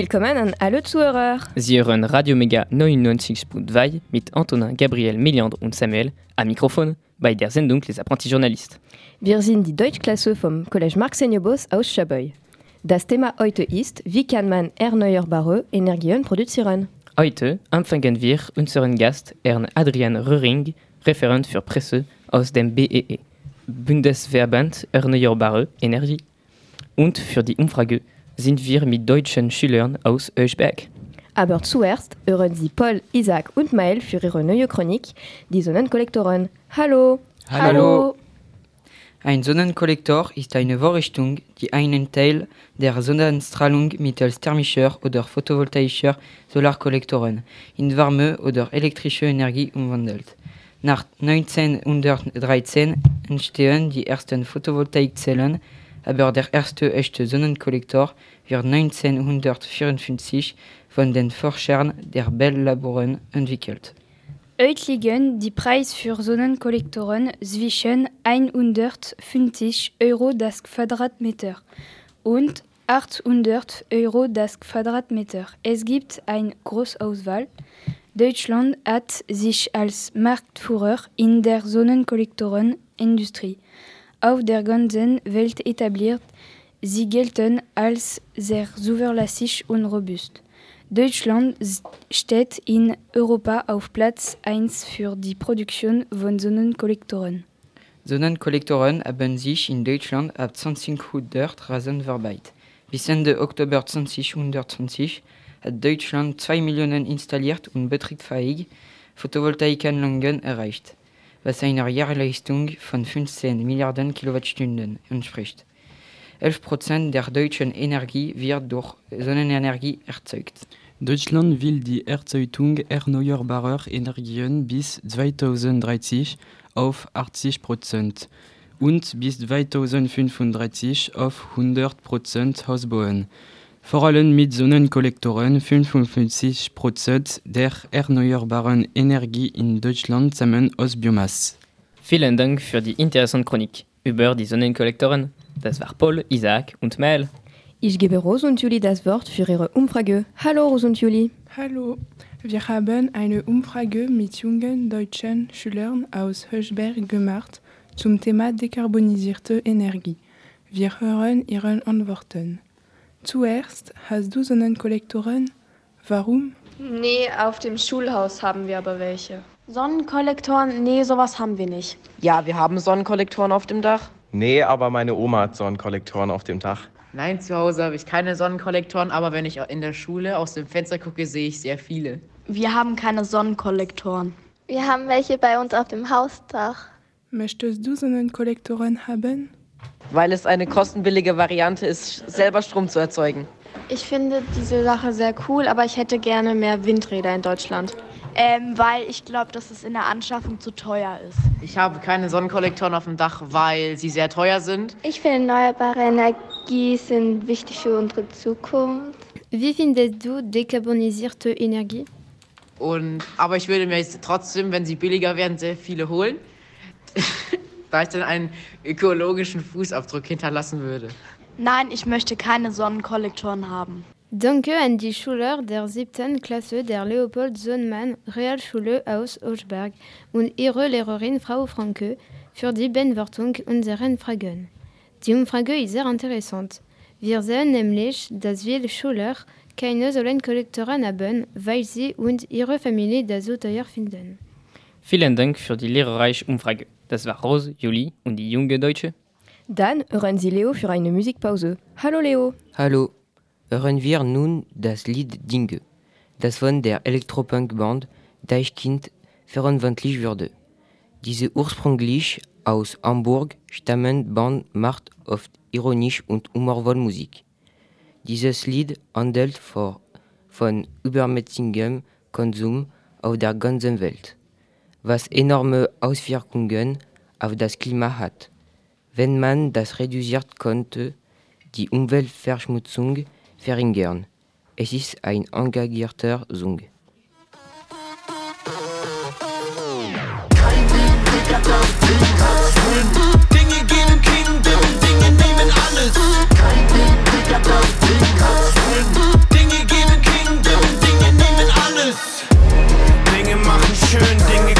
Willkommen an alle Zuhörer. Sie hören Radio Mega 99.2 mit Antonin, Gabriel, Meliandre und Samuel am Mikrofon bei der Sendung Les Apprentis Journalistes. Wir sind die Deutschklasse vom Collège Marc Seniobos aus Schabeu. Das Thema heute ist, wie kann man erneuerbare Energien produzieren? Heute empfangen wir unseren Gast, Herrn Adrian Röhring, Referent für Presse aus dem BEE, Bundesverband Erneuerbare Energie. Und für die Umfrage sind wir mit deutschen Schülern aus Öschberg. Aber zuerst hören Sie Paul, Isaac und Mael für ihre neue Chronik, die Sonnenkollektoren. Hallo! Hallo. Ein Sonnenkollektor ist eine Vorrichtung, die einen Teil der Sonnenstrahlung mittels thermischer oder photovoltaischer Solarkollektoren in warme oder elektrische Energie umwandelt. Nach 1913 entstehen die ersten Photovoltaikzellen, aber der erste echte Sonnenkollektor wird 1954 von den Forschern der Bell-Laboren entwickelt. Heute liegen die Preise für Sonnenkollektoren zwischen 150 Euro das Quadratmeter und 800 Euro das Quadratmeter. Es gibt eine große Auswahl. Deutschland hat sich als Marktführer in der Sonnenkollektorenindustrie auf der ganzen Welt etabliert. Sie gelten als sehr zuverlässig und robust. Deutschland steht in Europa auf Platz 1 für die Produktion von Sonnenkollektoren. Sonnenkollektoren haben sich in Deutschland ab 2000 rasend verbreitet. Bis Ende Oktober 2020 hat Deutschland 2 Millionen installiert und betriebsfähige Photovoltaikanlagen erreicht, was einer Jahrleistung von 15 Milliarden Kilowattstunden entspricht. 11 Prozent der deutschen Energie wird durch Sonnenenergie erzeugt. Deutschland will die Erzeugung erneuerbarer Energien bis 2030 auf 80 Prozent und bis 2035 auf 100 Prozent ausbauen. Vor allem mit Sonnenkollektoren 55 Prozent der erneuerbaren Energie in Deutschland stammen aus Biomasse. Vielen Dank für die interessante Chronik über die Sonnenkollektoren. Das war Paul, Isaac und Mel. Ich gebe Rose und Julie das Wort für ihre Umfrage. Hallo Rose und Julie. Hallo, wir haben eine Umfrage mit jungen deutschen Schülern aus Höchberg gemacht zum Thema dekarbonisierte Energie. Wir hören ihre Antworten. Zuerst, hast du Sonnenkollektoren? Warum? Nee, auf dem Schulhaus haben wir aber welche. Sonnenkollektoren? Nee, sowas haben wir nicht. Ja, wir haben Sonnenkollektoren auf dem Dach. Nee, aber meine Oma hat Sonnenkollektoren auf dem Dach. Nein, zu Hause habe ich keine Sonnenkollektoren, aber wenn ich in der Schule aus dem Fenster gucke, sehe ich sehr viele. Wir haben keine Sonnenkollektoren. Wir haben welche bei uns auf dem Hausdach. Möchtest du Sonnenkollektoren haben? Weil es eine kostenbillige Variante ist, selber Strom zu erzeugen. Ich finde diese Sache sehr cool, aber ich hätte gerne mehr Windräder in Deutschland. Ähm, weil ich glaube, dass es in der Anschaffung zu teuer ist. Ich habe keine Sonnenkollektoren auf dem Dach, weil sie sehr teuer sind. Ich finde, erneuerbare Energie sind wichtig für unsere Zukunft. Wie findest du dekarbonisierte Energie? Und, aber ich würde mir jetzt trotzdem, wenn sie billiger werden, sehr viele holen, da ich dann einen ökologischen Fußabdruck hinterlassen würde. Nein, ich möchte keine Sonnenkollektoren haben. Danke an die Schüler der siebten Klasse der Leopold Sohnmann Realschule aus Augsburg und ihre Lehrerin Frau Franke für die Beantwortung unserer Fragen. Die Umfrage ist sehr interessant. Wir sehen nämlich, dass viele Schüler keine Sonnenkollektoren haben, weil sie und ihre Familie das so teuer finden. Vielen Dank für die lehrreiche Umfrage. Das war Rose, Julie und die junge Deutsche. Dann hören Sie Leo für eine Musikpause. Hallo Leo. Hallo. Hören wir nun das Lied Dinge, das von der Elektropunk-Band Deichkind verantwortlich wurde. Diese ursprünglich aus Hamburg stammende Band macht oft ironisch und humorvoll Musik. Dieses Lied handelt vor, von übermäßigem Konsum auf der ganzen Welt, was enorme Auswirkungen auf das Klima hat. Wenn man das reduziert, konnte, die Umweltverschmutzung verringern. Es ist ein engagierter Song. Dinge geben kriegen, Dinge nehmen alles. Kein Weg, Digga, das Ding kannst Dinge geben kriegen, Dinge nehmen alles. Dinge machen schön, Dinge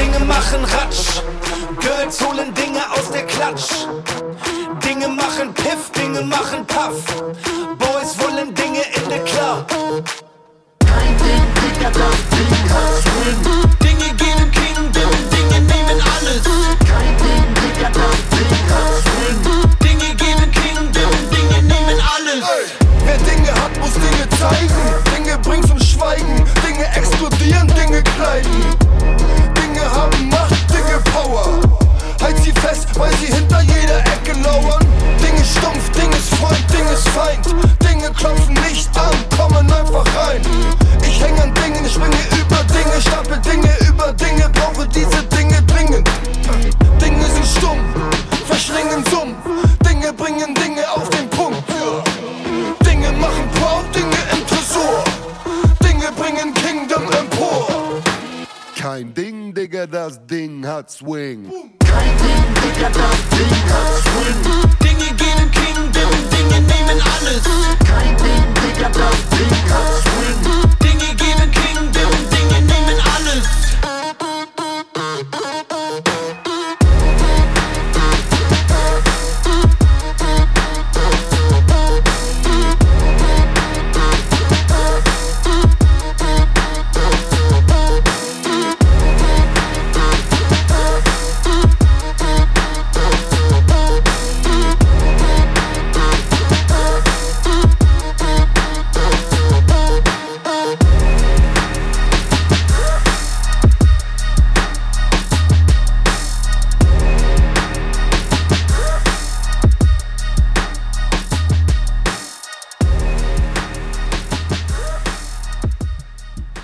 Dinge machen Ratsch. Girls holen Dinge aus der Klatsch. Dinge machen Piff, Dinge machen Puff. Das Ding hat Swing. Kein Ding, Digga, das Ding hat Swing. Dinge geben Dinge nehmen alles. Kein Ding, Digga, das Ding hat Swing.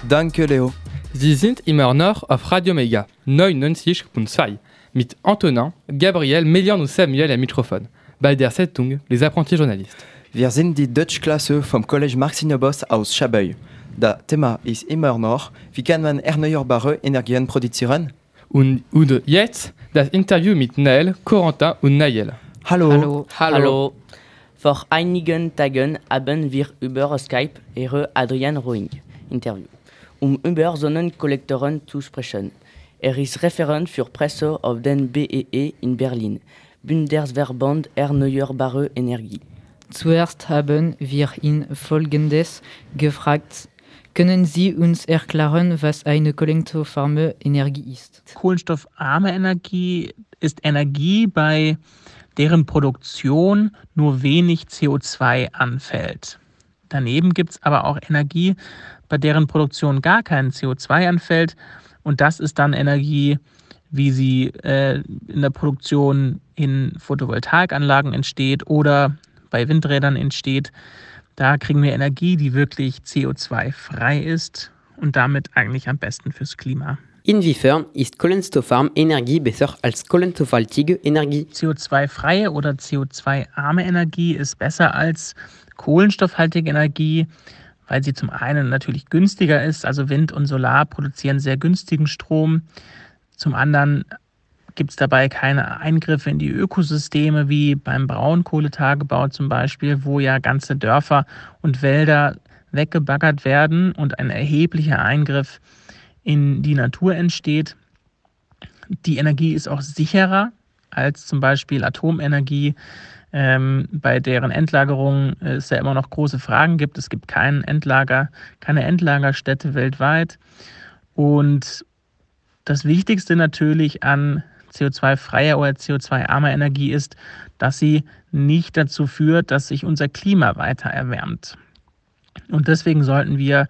Danke, Leo. Sie sind immer noch auf Radio Mega 99.2 mit Antonin, Gabriel, Melian und Samuel am Mikrofon. Bei der Sendung Les Apprentis Journalistes. Wir sind die Deutschklasse vom College Marx-Boss aus Chabeuil. Das Thema ist immer noch, wie kann man erneuerbare Energien produzieren? Und, und jetzt das Interview mit Nael, Corentin und Nayel. Hallo. Hallo. Hallo. Vor einigen Tagen haben wir über Skype Ihre Adrian Roing Interview, um über Sonnenkollektoren zu sprechen. Er ist Referent für Presse auf den BEE in Berlin, Bundesverband Erneuerbare Energie. Zuerst haben wir ihn Folgendes gefragt. Können Sie uns erklären, was eine kollektofarme Energie ist? Kohlenstoffarme Energie ist Energie, bei deren Produktion nur wenig CO2 anfällt. Daneben gibt es aber auch Energie, bei deren Produktion gar kein CO2 anfällt. Und das ist dann Energie, wie sie äh, in der Produktion in Photovoltaikanlagen entsteht oder bei Windrädern entsteht. Da kriegen wir Energie, die wirklich CO2-frei ist und damit eigentlich am besten fürs Klima. Inwiefern ist kohlenstoffarme Energie besser als kohlenstoffhaltige Energie? CO2-freie oder CO2-arme Energie ist besser als kohlenstoffhaltige Energie, weil sie zum einen natürlich günstiger ist. Also Wind und Solar produzieren sehr günstigen Strom. Zum anderen gibt es dabei keine Eingriffe in die Ökosysteme wie beim Braunkohletagebau zum Beispiel, wo ja ganze Dörfer und Wälder weggebaggert werden und ein erheblicher Eingriff in die Natur entsteht. Die Energie ist auch sicherer als zum Beispiel Atomenergie, ähm, bei deren Endlagerung es ja immer noch große Fragen gibt. Es gibt kein Endlager, keine Endlagerstätte weltweit. Und das Wichtigste natürlich an CO2-freier oder CO2-armer Energie ist, dass sie nicht dazu führt, dass sich unser Klima weiter erwärmt. Und deswegen sollten wir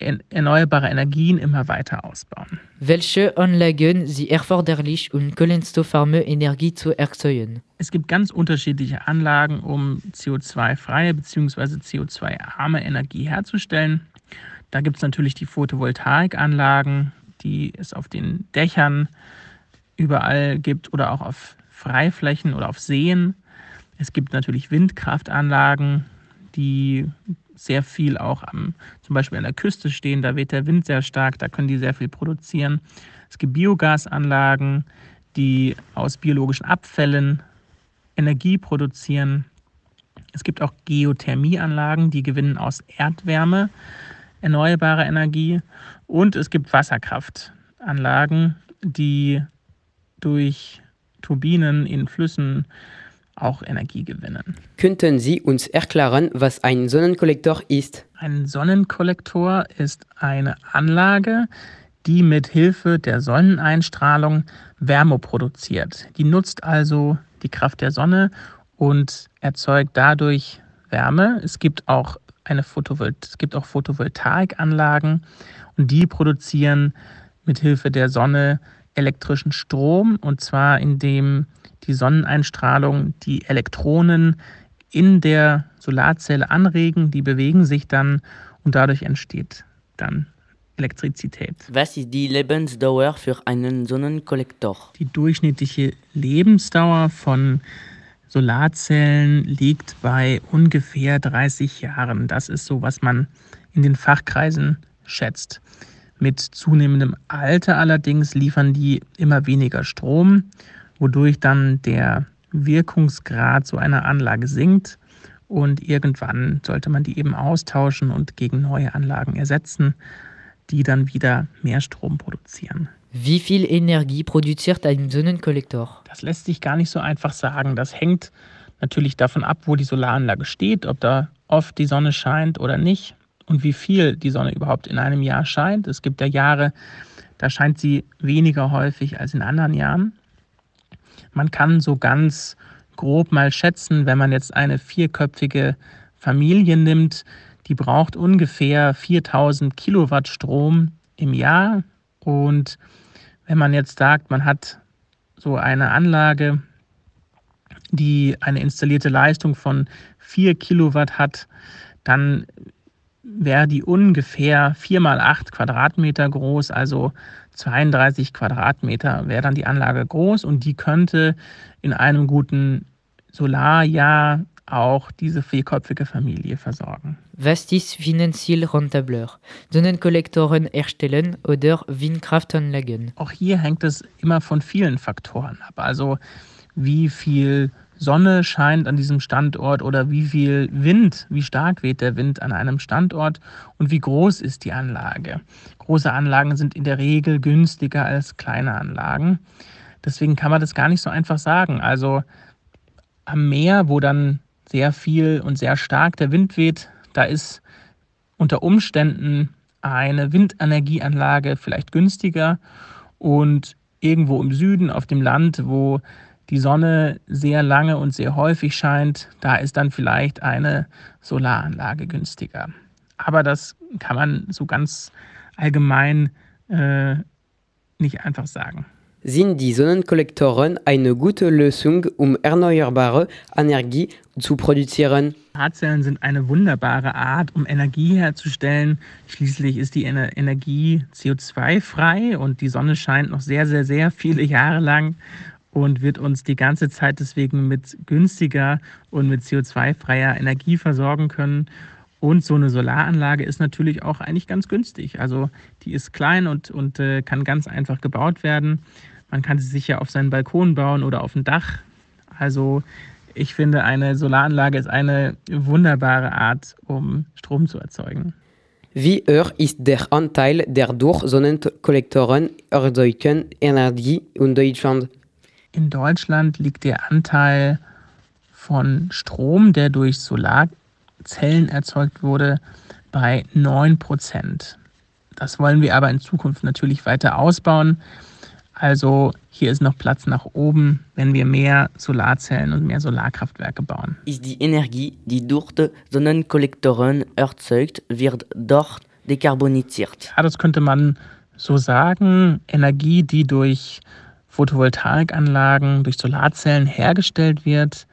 erneuerbare Energien immer weiter ausbauen. Welche Anlagen sind erforderlich, um kohlenstoffarme Energie zu erzeugen? Es gibt ganz unterschiedliche Anlagen, um CO2-freie bzw. CO2-arme Energie herzustellen. Da gibt es natürlich die Photovoltaikanlagen, die es auf den Dächern überall gibt oder auch auf Freiflächen oder auf Seen. Es gibt natürlich Windkraftanlagen, die sehr viel auch am, zum Beispiel an der Küste stehen. Da weht der Wind sehr stark, da können die sehr viel produzieren. Es gibt Biogasanlagen, die aus biologischen Abfällen Energie produzieren. Es gibt auch Geothermieanlagen, die gewinnen aus Erdwärme erneuerbare Energie. Und es gibt Wasserkraftanlagen, die durch Turbinen in Flüssen auch Energie gewinnen. Könnten Sie uns erklären, was ein Sonnenkollektor ist? Ein Sonnenkollektor ist eine Anlage, die mit Hilfe der Sonneneinstrahlung Wärme produziert. Die nutzt also die Kraft der Sonne und erzeugt dadurch Wärme. Es gibt auch eine Photovol es gibt auch Photovoltaikanlagen und die produzieren mit Hilfe der Sonne elektrischen Strom und zwar indem die Sonneneinstrahlung die Elektronen in der Solarzelle anregen, die bewegen sich dann und dadurch entsteht dann Elektrizität. Was ist die Lebensdauer für einen Sonnenkollektor? Die durchschnittliche Lebensdauer von Solarzellen liegt bei ungefähr 30 Jahren. Das ist so, was man in den Fachkreisen schätzt. Mit zunehmendem Alter allerdings liefern die immer weniger Strom, wodurch dann der Wirkungsgrad so einer Anlage sinkt und irgendwann sollte man die eben austauschen und gegen neue Anlagen ersetzen, die dann wieder mehr Strom produzieren. Wie viel Energie produziert ein Sonnenkollektor? Das lässt sich gar nicht so einfach sagen. Das hängt natürlich davon ab, wo die Solaranlage steht, ob da oft die Sonne scheint oder nicht und wie viel die Sonne überhaupt in einem Jahr scheint. Es gibt ja Jahre, da scheint sie weniger häufig als in anderen Jahren. Man kann so ganz grob mal schätzen, wenn man jetzt eine vierköpfige Familie nimmt, die braucht ungefähr 4000 Kilowatt Strom im Jahr. Und wenn man jetzt sagt, man hat so eine Anlage, die eine installierte Leistung von 4 Kilowatt hat, dann wäre die ungefähr 4 mal 8 Quadratmeter groß, also 32 Quadratmeter wäre dann die Anlage groß und die könnte in einem guten Solarjahr auch diese vierköpfige Familie versorgen. Was ist finanziell rentabler? Sonnenkollektoren erstellen oder Windkraftanlagen? Auch hier hängt es immer von vielen Faktoren ab. Also wie viel Sonne scheint an diesem Standort oder wie viel Wind, wie stark weht der Wind an einem Standort und wie groß ist die Anlage. Große Anlagen sind in der Regel günstiger als kleine Anlagen. Deswegen kann man das gar nicht so einfach sagen. Also am Meer, wo dann sehr viel und sehr stark der Wind weht, da ist unter Umständen eine Windenergieanlage vielleicht günstiger und irgendwo im Süden auf dem Land, wo die Sonne sehr lange und sehr häufig scheint, da ist dann vielleicht eine Solaranlage günstiger. Aber das kann man so ganz allgemein äh, nicht einfach sagen. Sind die Sonnenkollektoren eine gute Lösung, um erneuerbare Energie zu produzieren? Solarzellen sind eine wunderbare Art, um Energie herzustellen. Schließlich ist die Ener Energie CO2-frei und die Sonne scheint noch sehr, sehr, sehr viele Jahre lang und wird uns die ganze Zeit deswegen mit günstiger und mit CO2-freier Energie versorgen können. Und so eine Solaranlage ist natürlich auch eigentlich ganz günstig. Also die ist klein und, und äh, kann ganz einfach gebaut werden. Man kann sie sich ja auf seinen Balkon bauen oder auf dem Dach. Also ich finde, eine Solaranlage ist eine wunderbare Art, um Strom zu erzeugen. Wie hoch ist der Anteil der durch Sonnenkollektoren erzeugten Energie in Deutschland? In Deutschland liegt der Anteil von Strom, der durch Solarzellen erzeugt wurde, bei 9 Prozent. Das wollen wir aber in Zukunft natürlich weiter ausbauen. Also hier ist noch Platz nach oben, wenn wir mehr Solarzellen und mehr Solarkraftwerke bauen. Ist die Energie, die durch die Sonnenkollektoren erzeugt wird, dort dekarbonisiert? Ja, das könnte man so sagen. Energie, die durch Photovoltaikanlagen, durch Solarzellen hergestellt wird,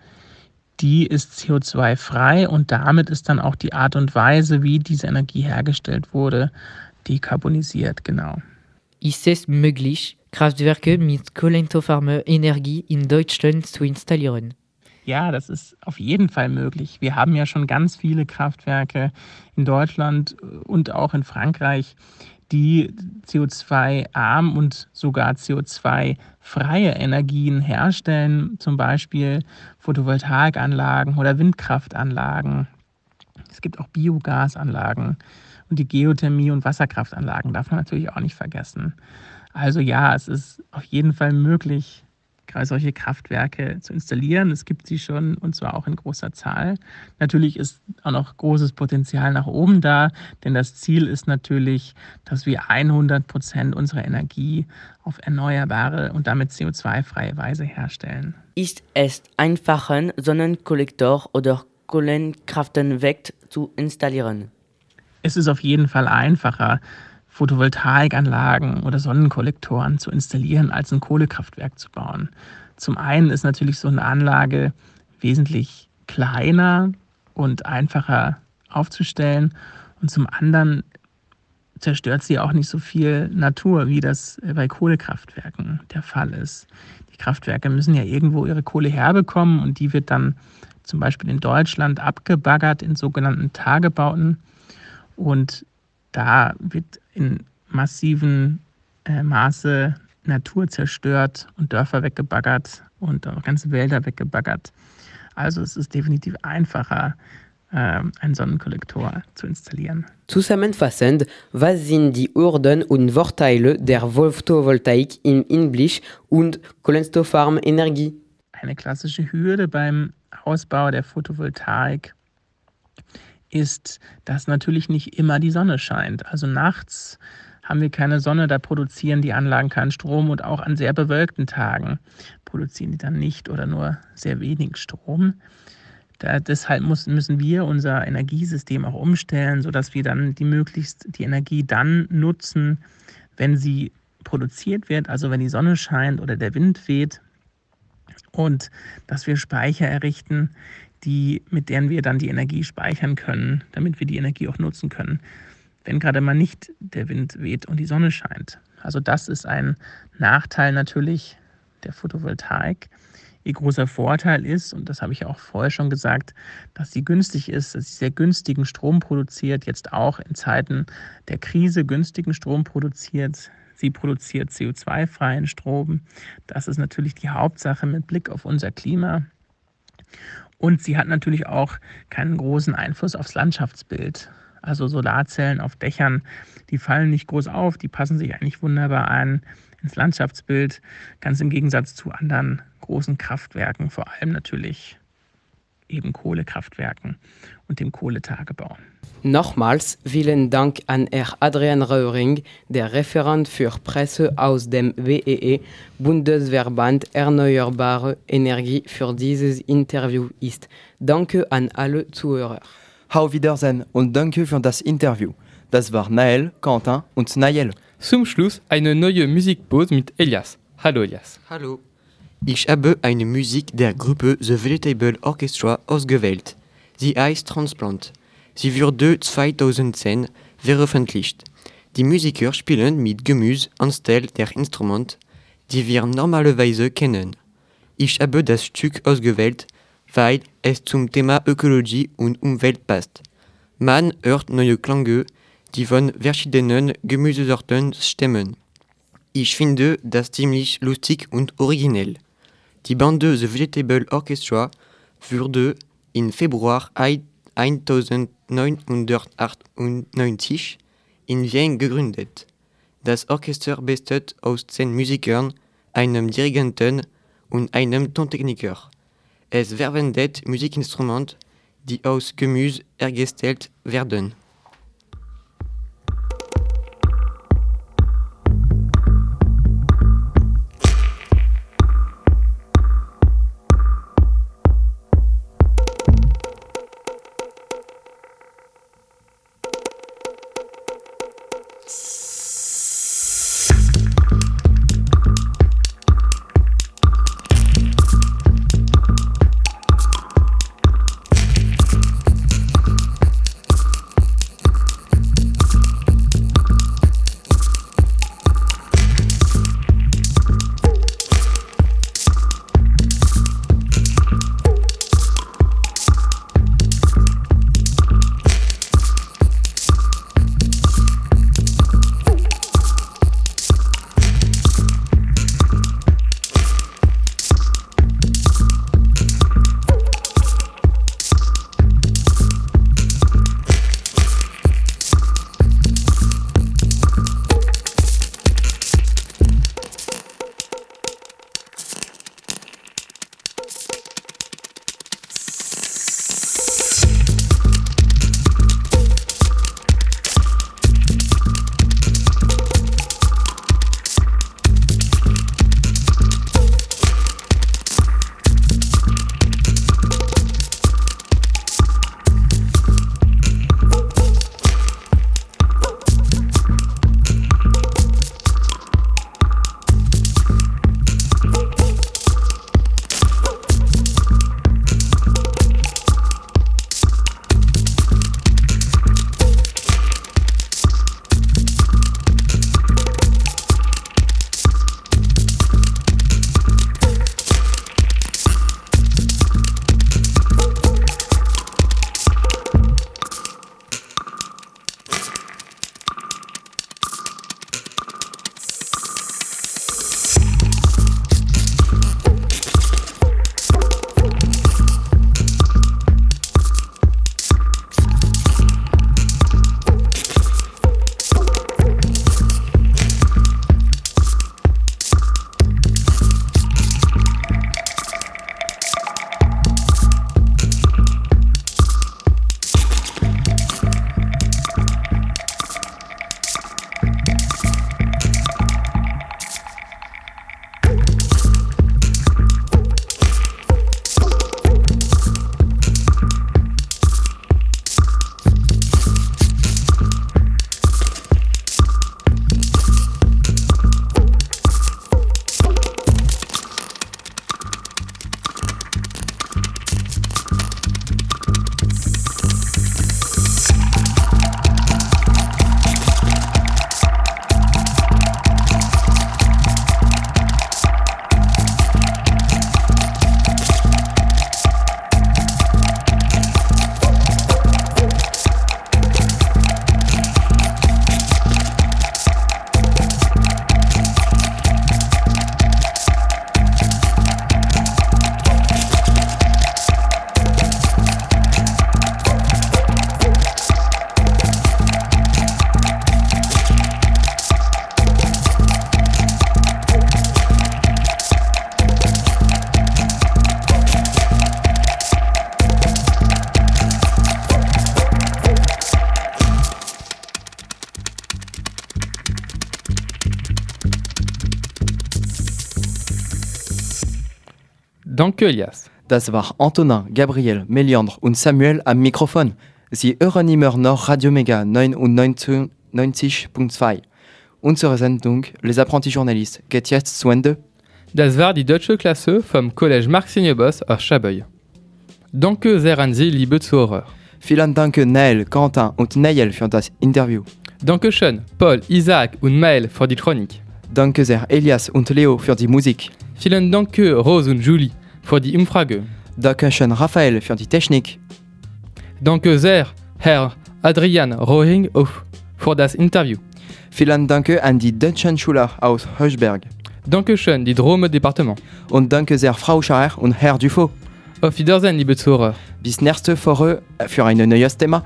die ist CO2-frei und damit ist dann auch die Art und Weise, wie diese Energie hergestellt wurde, dekarbonisiert, genau. Ist es möglich, Kraftwerke mit kohlenstoffarmer Energie in Deutschland zu installieren? Ja, das ist auf jeden Fall möglich. Wir haben ja schon ganz viele Kraftwerke in Deutschland und auch in Frankreich, die CO2-arm und sogar CO2-freie Energien herstellen, zum Beispiel Photovoltaikanlagen oder Windkraftanlagen. Es gibt auch Biogasanlagen und die Geothermie und Wasserkraftanlagen darf man natürlich auch nicht vergessen. Also ja, es ist auf jeden Fall möglich, solche Kraftwerke zu installieren. Es gibt sie schon und zwar auch in großer Zahl. Natürlich ist auch noch großes Potenzial nach oben da, denn das Ziel ist natürlich, dass wir 100 Prozent unserer Energie auf erneuerbare und damit CO2-freie Weise herstellen. Ist es einfacher, Sonnenkollektor oder Kohlenkraftwerk zu installieren? Es ist auf jeden Fall einfacher, Photovoltaikanlagen oder Sonnenkollektoren zu installieren, als ein Kohlekraftwerk zu bauen. Zum einen ist natürlich so eine Anlage wesentlich kleiner und einfacher aufzustellen und zum anderen zerstört sie auch nicht so viel Natur, wie das bei Kohlekraftwerken der Fall ist. Die Kraftwerke müssen ja irgendwo ihre Kohle herbekommen und die wird dann zum Beispiel in Deutschland abgebaggert in sogenannten Tagebauten. Und da wird in massiven äh, Maße Natur zerstört und Dörfer weggebaggert und auch ganze Wälder weggebaggert. Also es ist definitiv einfacher, äh, einen Sonnenkollektor zu installieren. Zusammenfassend, was sind die Hürden und Vorteile der Photovoltaik im Hinblick und Kohlenstoffarmenergie? Eine klassische Hürde beim Ausbau der Photovoltaik ist, dass natürlich nicht immer die Sonne scheint. Also nachts haben wir keine Sonne, da produzieren die Anlagen keinen Strom und auch an sehr bewölkten Tagen produzieren die dann nicht oder nur sehr wenig Strom. Da, deshalb muss, müssen wir unser Energiesystem auch umstellen, sodass wir dann die möglichst die Energie dann nutzen, wenn sie produziert wird, also wenn die Sonne scheint oder der Wind weht. Und dass wir Speicher errichten, die, mit denen wir dann die Energie speichern können, damit wir die Energie auch nutzen können wenn gerade mal nicht der Wind weht und die Sonne scheint. Also das ist ein Nachteil natürlich der Photovoltaik. Ihr großer Vorteil ist, und das habe ich auch vorher schon gesagt, dass sie günstig ist, dass sie sehr günstigen Strom produziert, jetzt auch in Zeiten der Krise günstigen Strom produziert. Sie produziert CO2-freien Strom. Das ist natürlich die Hauptsache mit Blick auf unser Klima. Und sie hat natürlich auch keinen großen Einfluss aufs Landschaftsbild. Also Solarzellen auf Dächern, die fallen nicht groß auf, die passen sich eigentlich wunderbar ein ins Landschaftsbild, ganz im Gegensatz zu anderen großen Kraftwerken, vor allem natürlich eben Kohlekraftwerken und dem Kohletagebau. Nochmals vielen Dank an Herr Adrian Röhring, der Referent für Presse aus dem WEE Bundesverband Erneuerbare Energie für dieses Interview ist. Danke an alle Zuhörer. Auf Wiedersehen und danke für das Interview. Das war Nael, Quentin und Nayel. Zum Schluss eine neue Musikpause mit Elias. Hallo Elias. Hallo. Ich habe eine Musik der Gruppe The Vegetable Orchestra ausgewählt. Sie heißt Transplant. Sie wurde 2010 veröffentlicht. Die Musiker spielen mit Gemüse anstelle der Instrument, die wir normalerweise kennen. Ich habe das Stück ausgewählt, weil es zum Thema Ökologie und Umwelt passt. Man hört neue Klänge, die von verschiedenen Gemüsesorten stammen. Ich finde das ziemlich lustig und originell. Die Bande The Vegetable Orchestra wurde im Februar 1998 in Wien gegründet. Das Orchester besteht aus zehn Musikern, einem Dirigenten und einem Tontechniker. Es verwendet Musikinstrumente, die aus Gemüse hergestellt werden. Thanks. Danke, Elias. Das war Antonin, Gabriel, Meliandre und Samuel am Mikrofon. Sie hören immer noch Radio Mega 99.2. Unsere Sendung Les Apprentis Journalistes geht jetzt zu Ende. Das war die deutsche Klasse vom Collège Marc-Signebos aus Chabeuil. Danke sehr an Sie, liebe Zuhörer. Vielen Dank Neil, Quentin und für das Interview. Dankeschön, Paul, Isaac und Maël für die Chronik. Danke sehr Elias und Leo für die Musik. Vielen Dank Rose und Julie für die Umfrage. Dankeschön Raphael für die Technik. Danke sehr Herr Adrian Rohing auf für das Interview. Vielen Dank an die deutschen Schüler aus Höchberg. Dankeschön, die Drome Departement. Und danke sehr Frau Schaer und Herr Dufaux. Auf Wiedersehen, liebe Zuhörer. Bis nächste Woche für ein neues Thema.